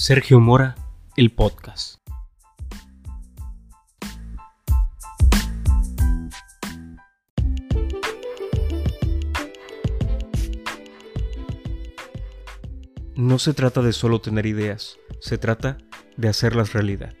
Sergio Mora, el podcast. No se trata de solo tener ideas, se trata de hacerlas realidad.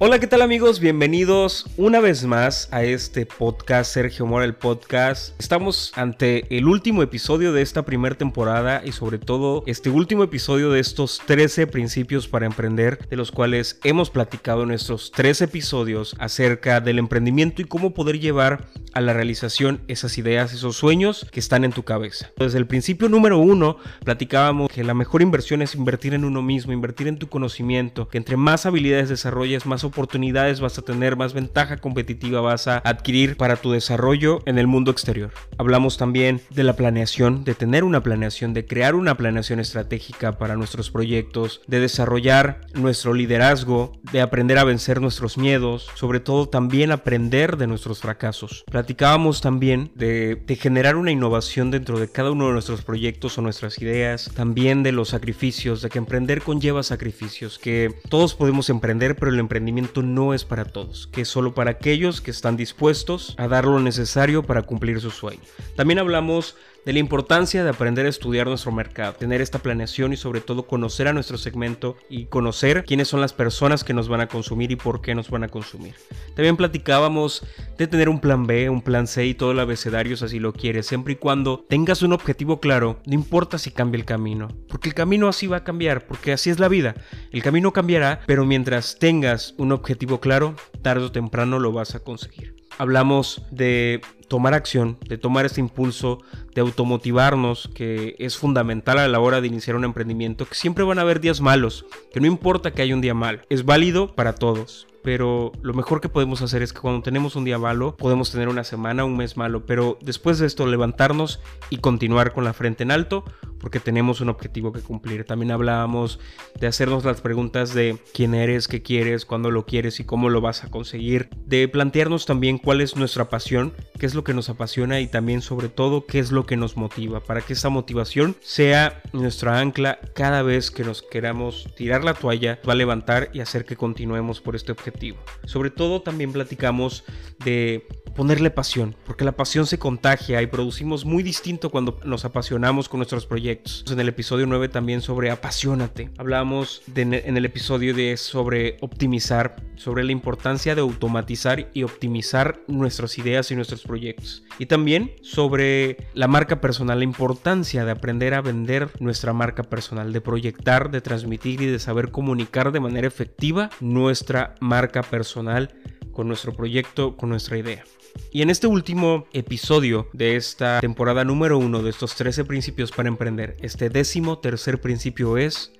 Hola, ¿qué tal amigos? Bienvenidos una vez más a este podcast, Sergio Mora, el podcast. Estamos ante el último episodio de esta primera temporada y sobre todo este último episodio de estos 13 principios para emprender, de los cuales hemos platicado en estos 13 episodios acerca del emprendimiento y cómo poder llevar a la realización esas ideas, esos sueños que están en tu cabeza. Desde el principio número uno platicábamos que la mejor inversión es invertir en uno mismo, invertir en tu conocimiento, que entre más habilidades desarrolles, más oportunidades vas a tener, más ventaja competitiva vas a adquirir para tu desarrollo en el mundo exterior. Hablamos también de la planeación, de tener una planeación, de crear una planeación estratégica para nuestros proyectos, de desarrollar nuestro liderazgo, de aprender a vencer nuestros miedos, sobre todo también aprender de nuestros fracasos. Platicábamos también de, generar una innovación dentro de cada uno de nuestros proyectos o nuestras ideas, también de los sacrificios, de que emprender conlleva sacrificios, que todos podemos emprender, pero el emprendimiento no es para todos, que es solo para aquellos que están dispuestos a dar lo necesario para cumplir su sueño. También hablamos de la importancia de aprender a estudiar nuestro mercado, tener esta planeación y sobre todo conocer a nuestro segmento y conocer quiénes son las personas que nos van a consumir y por qué nos van a consumir. También platicábamos de tener un plan B, un plan C y todo el abecedario si así lo quieres, siempre y cuando tengas un objetivo claro, no importa si cambia el camino, porque el camino así va a cambiar, porque así es la vida. El camino cambiará, pero mientras tengas un objetivo claro, tarde o temprano lo vas a conseguir hablamos de tomar acción, de tomar este impulso, de automotivarnos, que es fundamental a la hora de iniciar un emprendimiento, que siempre van a haber días malos, que no importa que haya un día malo, es válido para todos pero lo mejor que podemos hacer es que cuando tenemos un día malo, podemos tener una semana, un mes malo, pero después de esto levantarnos y continuar con la frente en alto, porque tenemos un objetivo que cumplir. También hablábamos de hacernos las preguntas de quién eres, qué quieres, cuándo lo quieres y cómo lo vas a conseguir, de plantearnos también cuál es nuestra pasión, qué es lo que nos apasiona y también sobre todo qué es lo que nos motiva, para que esa motivación sea nuestra ancla cada vez que nos queramos tirar la toalla, va a levantar y hacer que continuemos por este objetivo sobre todo también platicamos de ponerle pasión, porque la pasión se contagia y producimos muy distinto cuando nos apasionamos con nuestros proyectos. En el episodio 9 también sobre apasionate. Hablamos en el episodio 10 sobre optimizar, sobre la importancia de automatizar y optimizar nuestras ideas y nuestros proyectos. Y también sobre la marca personal, la importancia de aprender a vender nuestra marca personal, de proyectar, de transmitir y de saber comunicar de manera efectiva nuestra marca personal con nuestro proyecto, con nuestra idea. Y en este último episodio de esta temporada número uno de estos 13 principios para emprender, este décimo tercer principio es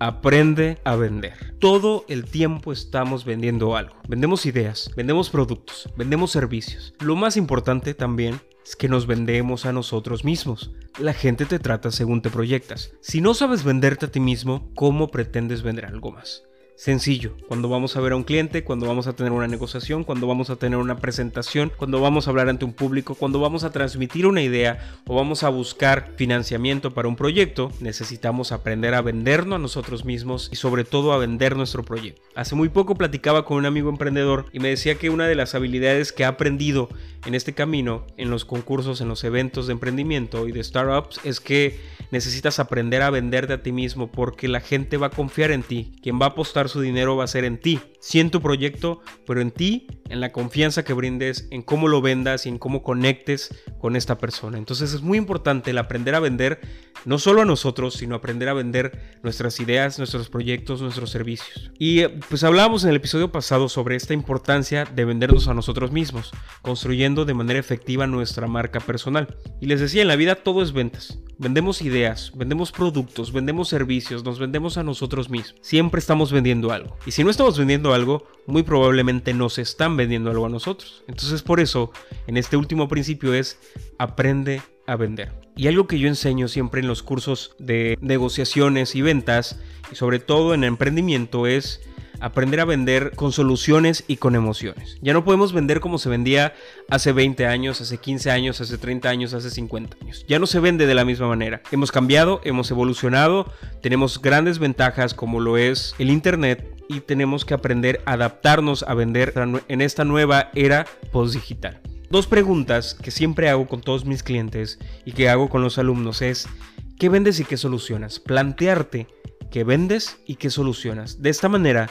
Aprende a vender. Todo el tiempo estamos vendiendo algo. Vendemos ideas, vendemos productos, vendemos servicios. Lo más importante también es que nos vendemos a nosotros mismos. La gente te trata según te proyectas. Si no sabes venderte a ti mismo, ¿cómo pretendes vender algo más? Sencillo, cuando vamos a ver a un cliente, cuando vamos a tener una negociación, cuando vamos a tener una presentación, cuando vamos a hablar ante un público, cuando vamos a transmitir una idea o vamos a buscar financiamiento para un proyecto, necesitamos aprender a vendernos a nosotros mismos y sobre todo a vender nuestro proyecto. Hace muy poco platicaba con un amigo emprendedor y me decía que una de las habilidades que ha aprendido en este camino, en los concursos, en los eventos de emprendimiento y de startups, es que necesitas aprender a venderte a ti mismo porque la gente va a confiar en ti. Quien va a apostar su dinero va a ser en ti. Sí en tu proyecto, pero en ti, en la confianza que brindes, en cómo lo vendas y en cómo conectes con esta persona. Entonces es muy importante el aprender a vender no solo a nosotros, sino aprender a vender nuestras ideas, nuestros proyectos, nuestros servicios. Y eh, pues hablábamos en el episodio pasado sobre esta importancia de vendernos a nosotros mismos, construyendo de manera efectiva nuestra marca personal. Y les decía, en la vida todo es ventas. Vendemos ideas, vendemos productos, vendemos servicios, nos vendemos a nosotros mismos. Siempre estamos vendiendo algo. Y si no estamos vendiendo algo, muy probablemente nos están vendiendo algo a nosotros. Entonces por eso, en este último principio es aprende a vender. Y algo que yo enseño siempre en los cursos de negociaciones y ventas, y sobre todo en emprendimiento, es aprender a vender con soluciones y con emociones. Ya no podemos vender como se vendía hace 20 años, hace 15 años, hace 30 años, hace 50 años. Ya no se vende de la misma manera. Hemos cambiado, hemos evolucionado, tenemos grandes ventajas como lo es el Internet y tenemos que aprender a adaptarnos a vender en esta nueva era post-digital. Dos preguntas que siempre hago con todos mis clientes y que hago con los alumnos es, ¿qué vendes y qué solucionas? Plantearte qué vendes y qué solucionas. De esta manera,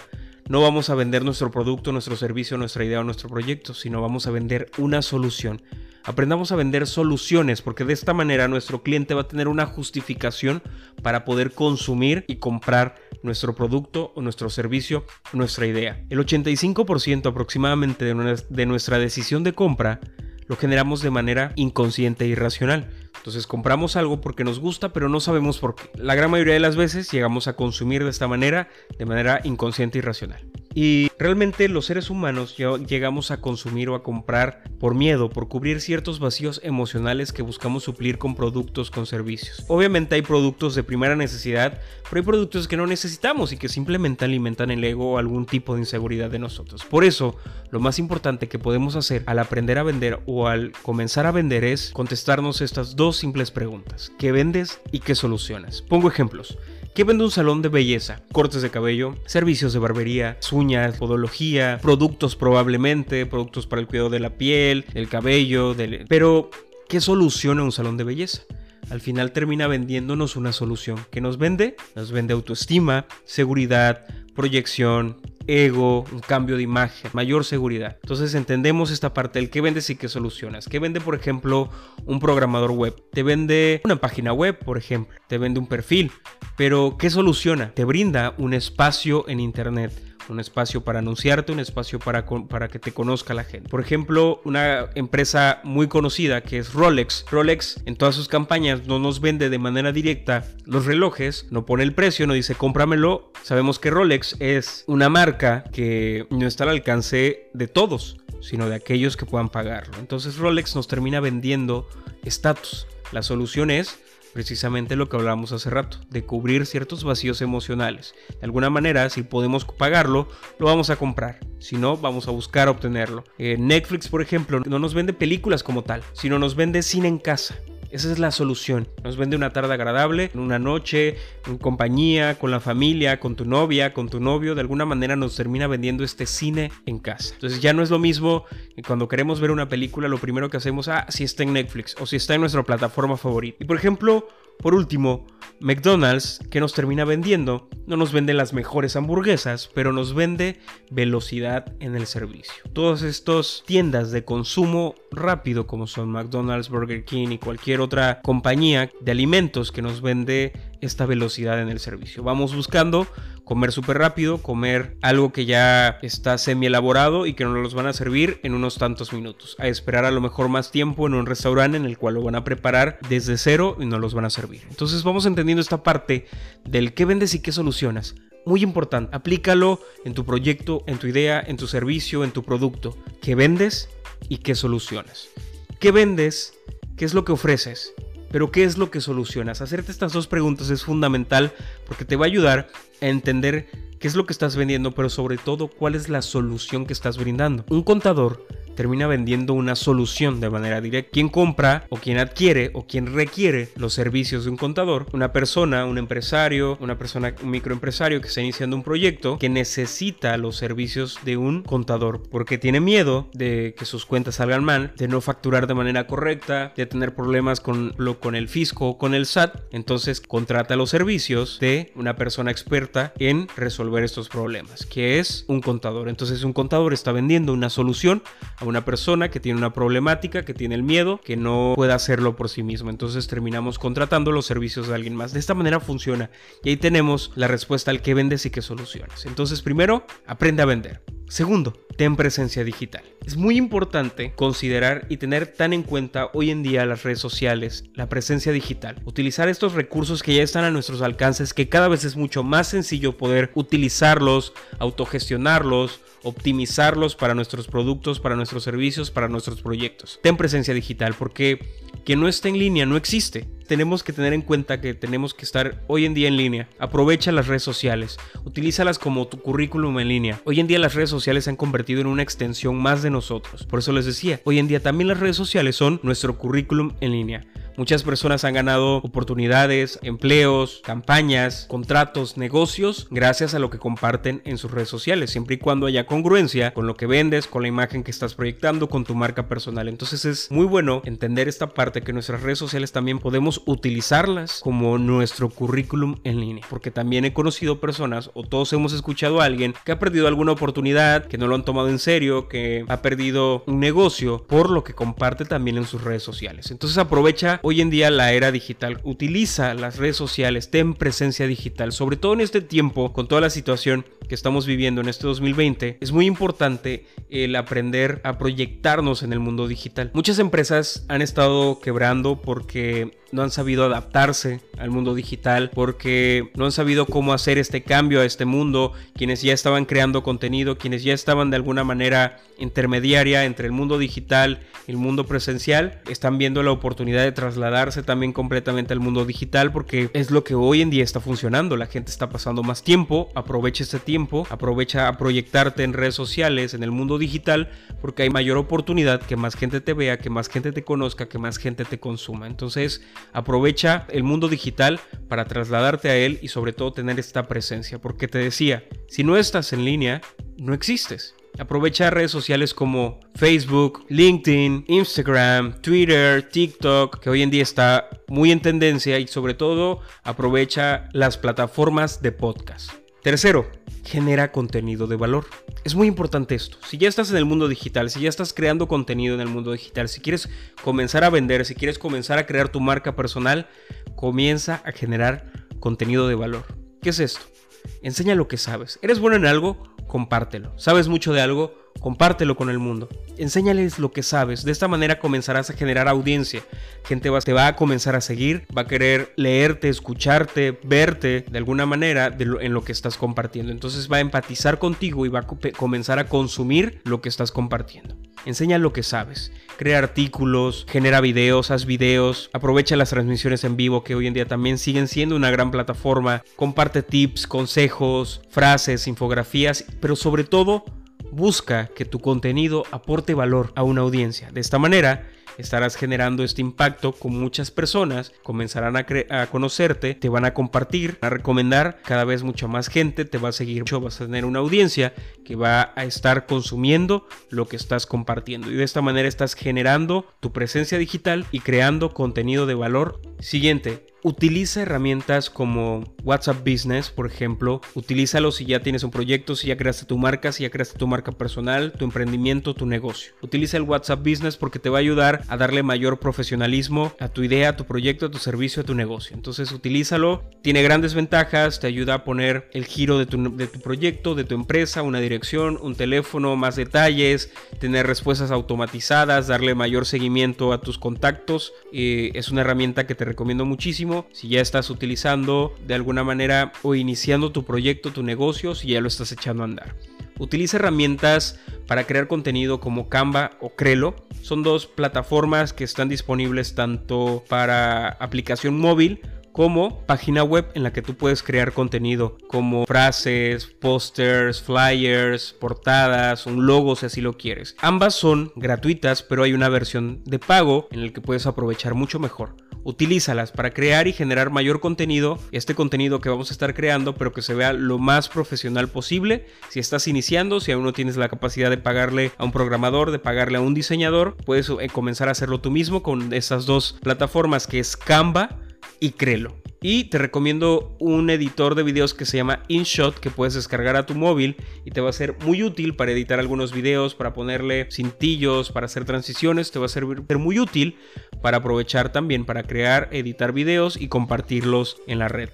no vamos a vender nuestro producto, nuestro servicio, nuestra idea o nuestro proyecto, sino vamos a vender una solución. Aprendamos a vender soluciones porque de esta manera nuestro cliente va a tener una justificación para poder consumir y comprar nuestro producto o nuestro servicio, nuestra idea. El 85% aproximadamente de nuestra decisión de compra lo generamos de manera inconsciente e irracional. Entonces compramos algo porque nos gusta, pero no sabemos por qué. La gran mayoría de las veces llegamos a consumir de esta manera, de manera inconsciente y racional. Y realmente los seres humanos llegamos a consumir o a comprar por miedo, por cubrir ciertos vacíos emocionales que buscamos suplir con productos, con servicios. Obviamente hay productos de primera necesidad, pero hay productos que no necesitamos y que simplemente alimentan el ego o algún tipo de inseguridad de nosotros. Por eso, lo más importante que podemos hacer al aprender a vender o al comenzar a vender es contestarnos estas dos simples preguntas. ¿Qué vendes y qué solucionas? Pongo ejemplos. ¿Qué vende un salón de belleza? Cortes de cabello, servicios de barbería, uñas, podología, productos probablemente, productos para el cuidado de la piel, el cabello, del... pero ¿qué soluciona un salón de belleza? al final termina vendiéndonos una solución. que nos vende? Nos vende autoestima, seguridad, proyección, ego, un cambio de imagen, mayor seguridad. Entonces entendemos esta parte del qué vendes y qué solucionas. ¿Qué vende, por ejemplo, un programador web? Te vende una página web, por ejemplo. Te vende un perfil. Pero ¿qué soluciona? Te brinda un espacio en Internet un espacio para anunciarte, un espacio para, para que te conozca la gente. Por ejemplo, una empresa muy conocida que es Rolex. Rolex en todas sus campañas no nos vende de manera directa los relojes, no pone el precio, no dice cómpramelo. Sabemos que Rolex es una marca que no está al alcance de todos sino de aquellos que puedan pagarlo. Entonces Rolex nos termina vendiendo estatus. La solución es precisamente lo que hablábamos hace rato, de cubrir ciertos vacíos emocionales. De alguna manera, si podemos pagarlo, lo vamos a comprar. Si no, vamos a buscar obtenerlo. Eh, Netflix, por ejemplo, no nos vende películas como tal, sino nos vende cine en casa. Esa es la solución. Nos vende una tarde agradable, una noche, en compañía, con la familia, con tu novia, con tu novio. De alguna manera nos termina vendiendo este cine en casa. Entonces ya no es lo mismo cuando queremos ver una película, lo primero que hacemos, ah, si está en Netflix o si está en nuestra plataforma favorita. Y por ejemplo, por último, McDonald's, que nos termina vendiendo, no nos vende las mejores hamburguesas, pero nos vende velocidad en el servicio. Todas estas tiendas de consumo rápido, como son McDonald's, Burger King y cualquier otra compañía de alimentos que nos vende esta velocidad en el servicio. Vamos buscando comer súper rápido, comer algo que ya está semi elaborado y que nos los van a servir en unos tantos minutos. A esperar a lo mejor más tiempo en un restaurante en el cual lo van a preparar desde cero y no los van a servir. Entonces vamos entendiendo esta parte del qué vendes y qué solucionas. Muy importante, aplícalo en tu proyecto, en tu idea, en tu servicio, en tu producto. ¿Qué vendes y qué solucionas? ¿Qué vendes? ¿Qué es lo que ofreces? Pero ¿qué es lo que solucionas? Hacerte estas dos preguntas es fundamental porque te va a ayudar a entender qué es lo que estás vendiendo, pero sobre todo cuál es la solución que estás brindando. Un contador termina vendiendo una solución de manera directa. Quien compra o quien adquiere o quien requiere los servicios de un contador, una persona, un empresario, una persona, un microempresario que está iniciando un proyecto que necesita los servicios de un contador porque tiene miedo de que sus cuentas salgan mal, de no facturar de manera correcta, de tener problemas con, lo, con el fisco con el SAT. Entonces contrata los servicios de una persona experta en resolver estos problemas, que es un contador. Entonces un contador está vendiendo una solución una persona que tiene una problemática, que tiene el miedo, que no puede hacerlo por sí mismo. Entonces terminamos contratando los servicios de alguien más. De esta manera funciona. Y ahí tenemos la respuesta al qué vendes y qué soluciones. Entonces primero, aprende a vender. Segundo, ten presencia digital. Es muy importante considerar y tener tan en cuenta hoy en día las redes sociales, la presencia digital. Utilizar estos recursos que ya están a nuestros alcances, que cada vez es mucho más sencillo poder utilizarlos, autogestionarlos, optimizarlos para nuestros productos, para servicios, para nuestros proyectos. Ten presencia digital porque que no esté en línea no existe. Tenemos que tener en cuenta que tenemos que estar hoy en día en línea. Aprovecha las redes sociales, utilízalas como tu currículum en línea. Hoy en día las redes sociales se han convertido en una extensión más de nosotros. Por eso les decía, hoy en día también las redes sociales son nuestro currículum en línea. Muchas personas han ganado oportunidades, empleos, campañas, contratos, negocios gracias a lo que comparten en sus redes sociales, siempre y cuando haya congruencia con lo que vendes, con la imagen que estás proyectando, con tu marca personal. Entonces es muy bueno entender esta parte que nuestras redes sociales también podemos utilizarlas como nuestro currículum en línea, porque también he conocido personas o todos hemos escuchado a alguien que ha perdido alguna oportunidad, que no lo han tomado en serio, que ha perdido un negocio por lo que comparte también en sus redes sociales. Entonces aprovecha hoy en día la era digital. Utiliza las redes sociales, ten presencia digital, sobre todo en este tiempo, con toda la situación que estamos viviendo en este 2020, es muy importante el aprender a proyectarnos en el mundo digital. Muchas empresas han estado quebrando porque no han sabido adaptarse al mundo digital, porque no han sabido cómo hacer este cambio a este mundo, quienes ya estaban creando contenido, quienes ya estaban de alguna manera intermediaria entre el mundo digital y el mundo presencial, están viendo la oportunidad de trasladarse también completamente al mundo digital porque es lo que hoy en día está funcionando, la gente está pasando más tiempo, aprovecha este tiempo, aprovecha a proyectarte en redes sociales, en el mundo digital, porque hay mayor oportunidad que más gente te vea, que más gente te conozca, que más gente te consuma. Entonces, Aprovecha el mundo digital para trasladarte a él y sobre todo tener esta presencia, porque te decía, si no estás en línea, no existes. Aprovecha redes sociales como Facebook, LinkedIn, Instagram, Twitter, TikTok, que hoy en día está muy en tendencia y sobre todo aprovecha las plataformas de podcast. Tercero, genera contenido de valor. Es muy importante esto. Si ya estás en el mundo digital, si ya estás creando contenido en el mundo digital, si quieres comenzar a vender, si quieres comenzar a crear tu marca personal, comienza a generar contenido de valor. ¿Qué es esto? Enseña lo que sabes. ¿Eres bueno en algo? Compártelo. ¿Sabes mucho de algo? Compártelo con el mundo. Enséñales lo que sabes. De esta manera comenzarás a generar audiencia. Gente va, te va a comenzar a seguir, va a querer leerte, escucharte, verte de alguna manera en lo que estás compartiendo. Entonces va a empatizar contigo y va a comenzar a consumir lo que estás compartiendo. Enseña lo que sabes. Crea artículos, genera videos, haz videos, aprovecha las transmisiones en vivo que hoy en día también siguen siendo una gran plataforma. Comparte tips, consejos, frases, infografías, pero sobre todo Busca que tu contenido aporte valor a una audiencia. De esta manera, estarás generando este impacto con muchas personas, comenzarán a, conocerte, te van a compartir, a recomendar cada vez mucha más gente, te va a seguir, vas a tener una audiencia que va a estar consumiendo lo que estás compartiendo y de esta manera estás generando tu presencia digital y creando contenido de valor. Siguiente, Utiliza herramientas como WhatsApp Business, por ejemplo. Utilízalo si ya tienes un proyecto, si ya creaste tu marca, si ya creaste tu marca personal, tu emprendimiento, tu negocio. Utiliza el WhatsApp Business porque te va a ayudar a darle mayor profesionalismo a tu idea, a tu proyecto, a tu servicio, a tu negocio. Entonces utilízalo. Tiene grandes ventajas, te ayuda a poner el giro de tu, proyecto, de tu empresa, una dirección, un teléfono, más detalles, tener respuestas automatizadas, darle mayor seguimiento a tus contactos. Eh, es una herramienta que te recomiendo muchísimo si ya estás utilizando de alguna manera o iniciando tu proyecto, tu negocio, si ya lo estás echando a andar. Utiliza herramientas para crear contenido como Canva o Crelo. Son dos plataformas que están disponibles tanto para aplicación móvil como página web en la que tú puedes crear contenido como frases, pósters, flyers, portadas, un logo si así lo quieres. Ambas son gratuitas, pero hay una versión de pago en la que puedes aprovechar mucho mejor utilízalas para crear y generar mayor contenido, este contenido que vamos a estar creando, pero que se vea lo más profesional posible. Si estás iniciando, si aún no tienes la capacidad de pagarle a un programador, de pagarle a un diseñador, puedes eh, comenzar a hacerlo tú mismo con esas dos plataformas que es Canva y Crelo. Y te recomiendo un editor de videos que se llama InShot que puedes descargar a tu móvil y te va a ser muy útil para editar algunos videos, para ponerle cintillos, para hacer transiciones. Te va a servir muy útil para aprovechar también para crear, editar videos y compartirlos en la red.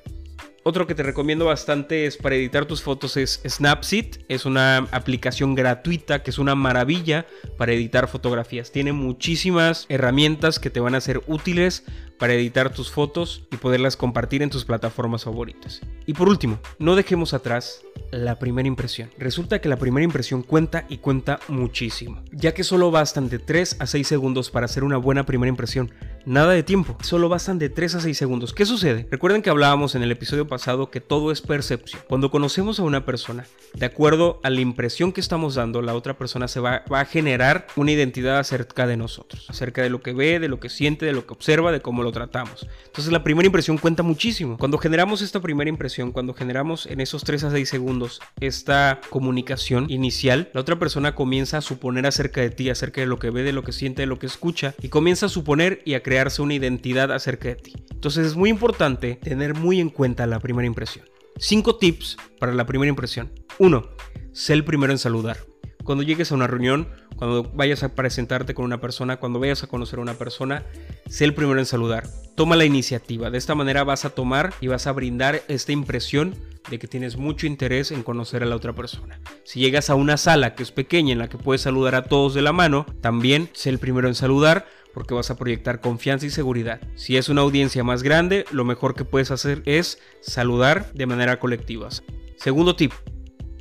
Otro que te recomiendo bastante es para editar tus fotos es Snapseed. Es una aplicación gratuita que es una maravilla para editar fotografías. Tiene muchísimas herramientas que te van a ser útiles para editar tus fotos y poderlas compartir en tus plataformas favoritas. Y por último, no dejemos atrás la primera impresión. Resulta que la primera impresión cuenta y cuenta muchísimo, ya que solo bastan de 3 a 6 segundos para hacer una buena primera impresión. Nada de tiempo, solo bastan de 3 a 6 segundos. ¿Qué sucede? Recuerden que hablábamos en el episodio pasado que todo es percepción. Cuando conocemos a una persona, de acuerdo a la impresión que estamos dando, la otra persona se va, va a generar una identidad acerca de nosotros, acerca de lo que ve, de lo que siente, de lo que observa, de cómo lo tratamos. Entonces la primera impresión cuenta muchísimo. Cuando generamos esta primera impresión, cuando generamos en esos 3 a 6 segundos esta comunicación inicial, la otra persona comienza a suponer acerca de ti, acerca de lo que ve, de lo que siente, de lo que escucha, y comienza a suponer y a crearse una identidad acerca de ti. Entonces es muy importante tener muy en cuenta la primera impresión. Cinco tips para la primera impresión. 1. Sé el primero en saludar. Cuando llegues a una reunión, cuando vayas a presentarte con una persona, cuando vayas a conocer a una persona, sé el primero en saludar. Toma la iniciativa. De esta manera vas a tomar y vas a brindar esta impresión de que tienes mucho interés en conocer a la otra persona. Si llegas a una sala que es pequeña en la que puedes saludar a todos de la mano, también sé el primero en saludar porque vas a proyectar confianza y seguridad. Si es una audiencia más grande, lo mejor que puedes hacer es saludar de manera colectiva. Segundo tip,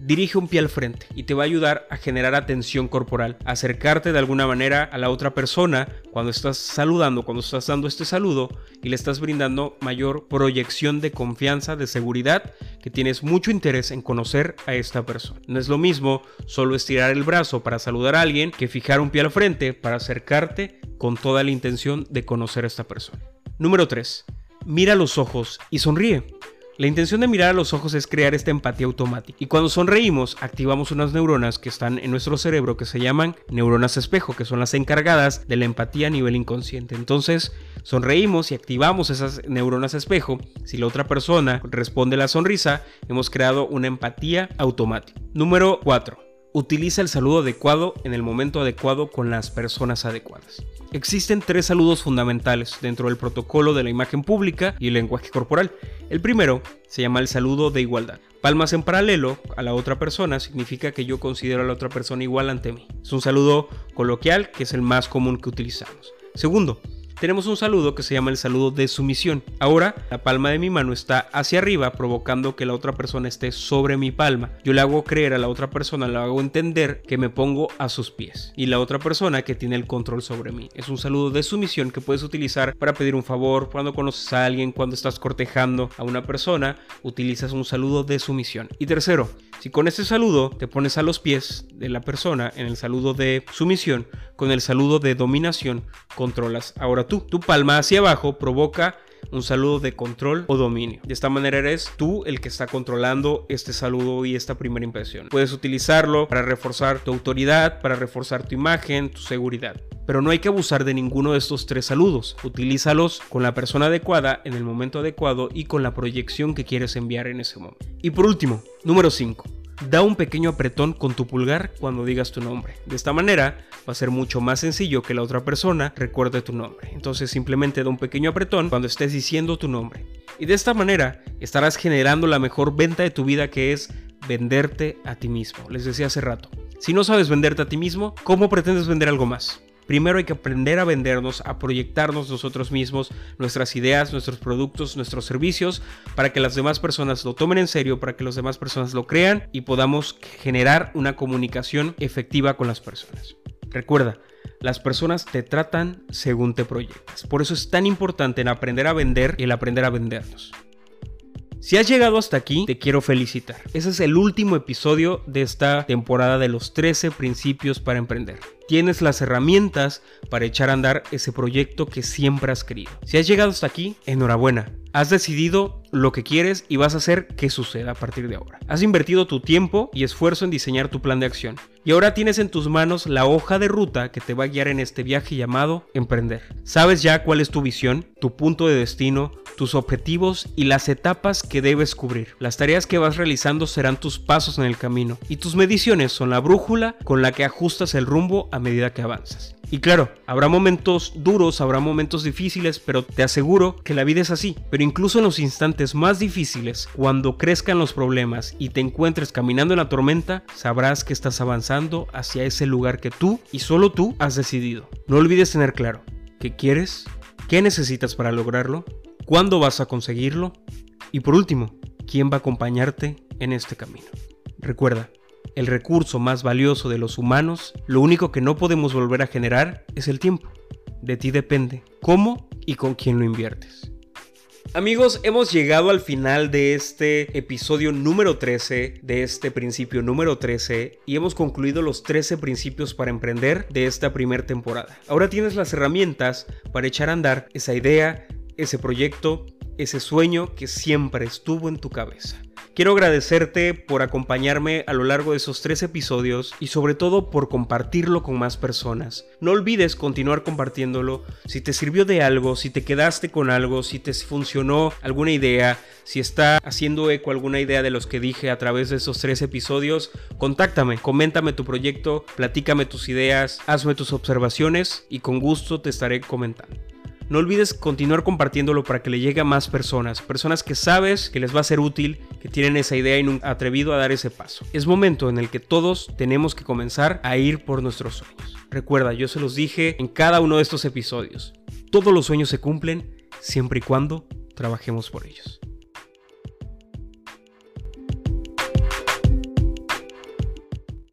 dirige un pie al frente y te va a ayudar a generar atención corporal, acercarte de alguna manera a la otra persona cuando estás saludando, cuando estás dando este saludo y le estás brindando mayor proyección de confianza, de seguridad, que tienes mucho interés en conocer a esta persona. No es lo mismo solo estirar el brazo para saludar a alguien que fijar un pie al frente para acercarte con toda la intención de conocer a esta persona. Número 3. Mira los ojos y sonríe. La intención de mirar a los ojos es crear esta empatía automática. Y cuando sonreímos, activamos unas neuronas que están en nuestro cerebro que se llaman neuronas espejo, que son las encargadas de la empatía a nivel inconsciente. Entonces, sonreímos y activamos esas neuronas espejo. Si la otra persona responde la sonrisa, hemos creado una empatía automática. Número 4 Utiliza el saludo adecuado en el momento adecuado con las personas adecuadas. Existen tres saludos fundamentales dentro del protocolo de la imagen pública y el lenguaje corporal. El primero se llama el saludo de igualdad. Palmas en paralelo a la otra persona significa que yo considero a la otra persona igual ante mí. Es un saludo coloquial que es el más común que utilizamos. Segundo, tenemos un saludo que se llama el saludo de sumisión. Ahora la palma de mi mano está hacia arriba provocando que la otra persona esté sobre mi palma. Yo le hago creer a la otra persona, le hago entender que me pongo a sus pies. Y la otra persona que tiene el control sobre mí. Es un saludo de sumisión que puedes utilizar para pedir un favor, cuando conoces a alguien, cuando estás cortejando a una persona, utilizas un saludo de sumisión. Y tercero, si con ese saludo te pones a los pies de la persona en el saludo de sumisión, con el saludo de dominación controlas ahora tú. Tu palma hacia abajo provoca un saludo de control o dominio. De esta manera eres tú el que está controlando este saludo y esta primera impresión. Puedes utilizarlo para reforzar tu autoridad, para reforzar tu imagen, tu seguridad. Pero no hay que abusar de ninguno de estos tres saludos. Utilízalos con la persona adecuada, en el momento adecuado y con la proyección que quieres enviar en ese momento. Y por último, número 5 da un pequeño apretón con tu pulgar cuando digas tu nombre. De esta manera va a ser mucho más sencillo que la otra persona recuerde tu nombre. Entonces simplemente da un pequeño apretón cuando estés diciendo tu nombre. Y de esta manera estarás generando la mejor venta de tu vida que es venderte a ti mismo. Les decía hace rato. Si no sabes venderte a ti mismo, ¿cómo pretendes vender algo más? Primero hay que aprender a vendernos, a proyectarnos nosotros mismos, nuestras ideas, nuestros productos, nuestros servicios, para que las demás personas lo tomen en serio, para que las demás personas lo crean y podamos generar una comunicación efectiva con las personas. Recuerda, las personas te tratan según te proyectas. Por eso es tan importante el aprender a vender y el aprender a vendernos. Si has llegado hasta aquí, te quiero felicitar. Ese es el último episodio de esta temporada de los 13 principios para emprender. Tienes las herramientas para echar a andar ese proyecto que siempre has querido. Si has llegado hasta aquí, enhorabuena. Has decidido lo que quieres y vas a hacer que suceda a partir de ahora. Has invertido tu tiempo y esfuerzo en diseñar tu plan de acción. Y ahora tienes en tus manos la hoja de ruta que te va a guiar en este viaje llamado emprender. Sabes ya cuál es tu visión, tu punto de destino, tus objetivos y las etapas que debes cubrir. Las tareas que vas realizando serán tus pasos en el camino y tus mediciones son la brújula con la que ajustas el rumbo a medida que avanzas. Y claro, habrá momentos duros, habrá momentos difíciles, pero te aseguro que la vida es así. Pero incluso en los instantes más difíciles, cuando crezcan los problemas y te encuentres caminando en la tormenta, sabrás que estás avanzando hacia ese lugar que tú y solo tú has decidido. No olvides tener claro qué quieres, qué necesitas para lograrlo cuándo vas a conseguirlo y por último, quién va a acompañarte en este camino. Recuerda, el recurso más valioso de los humanos, lo único que no podemos volver a generar es el tiempo. De ti depende cómo y con quién lo inviertes. Amigos, hemos llegado al final de este episodio número 13, de este principio número 13, y hemos concluido los 13 principios para emprender de esta primera temporada. Ahora tienes las herramientas para echar a andar esa idea, ese proyecto, ese sueño que siempre estuvo en tu cabeza. Quiero agradecerte por acompañarme a lo largo de esos tres episodios y sobre todo por compartirlo con más personas. No olvides continuar compartiéndolo. Si te sirvió de algo, si te quedaste con algo, si te funcionó alguna idea, si está haciendo eco alguna idea de los que dije a través de esos tres episodios, contáctame, coméntame tu proyecto, platícame tus ideas, hazme tus observaciones y con gusto te estaré comentando. No olvides continuar compartiéndolo para que le llegue a más personas, personas que sabes que les va a ser útil, que tienen esa idea y atrevido a dar ese paso. Es momento en el que todos tenemos que comenzar a ir por nuestros sueños. Recuerda, yo se los dije en cada uno de estos episodios. Todos los sueños se cumplen siempre y cuando trabajemos por ellos.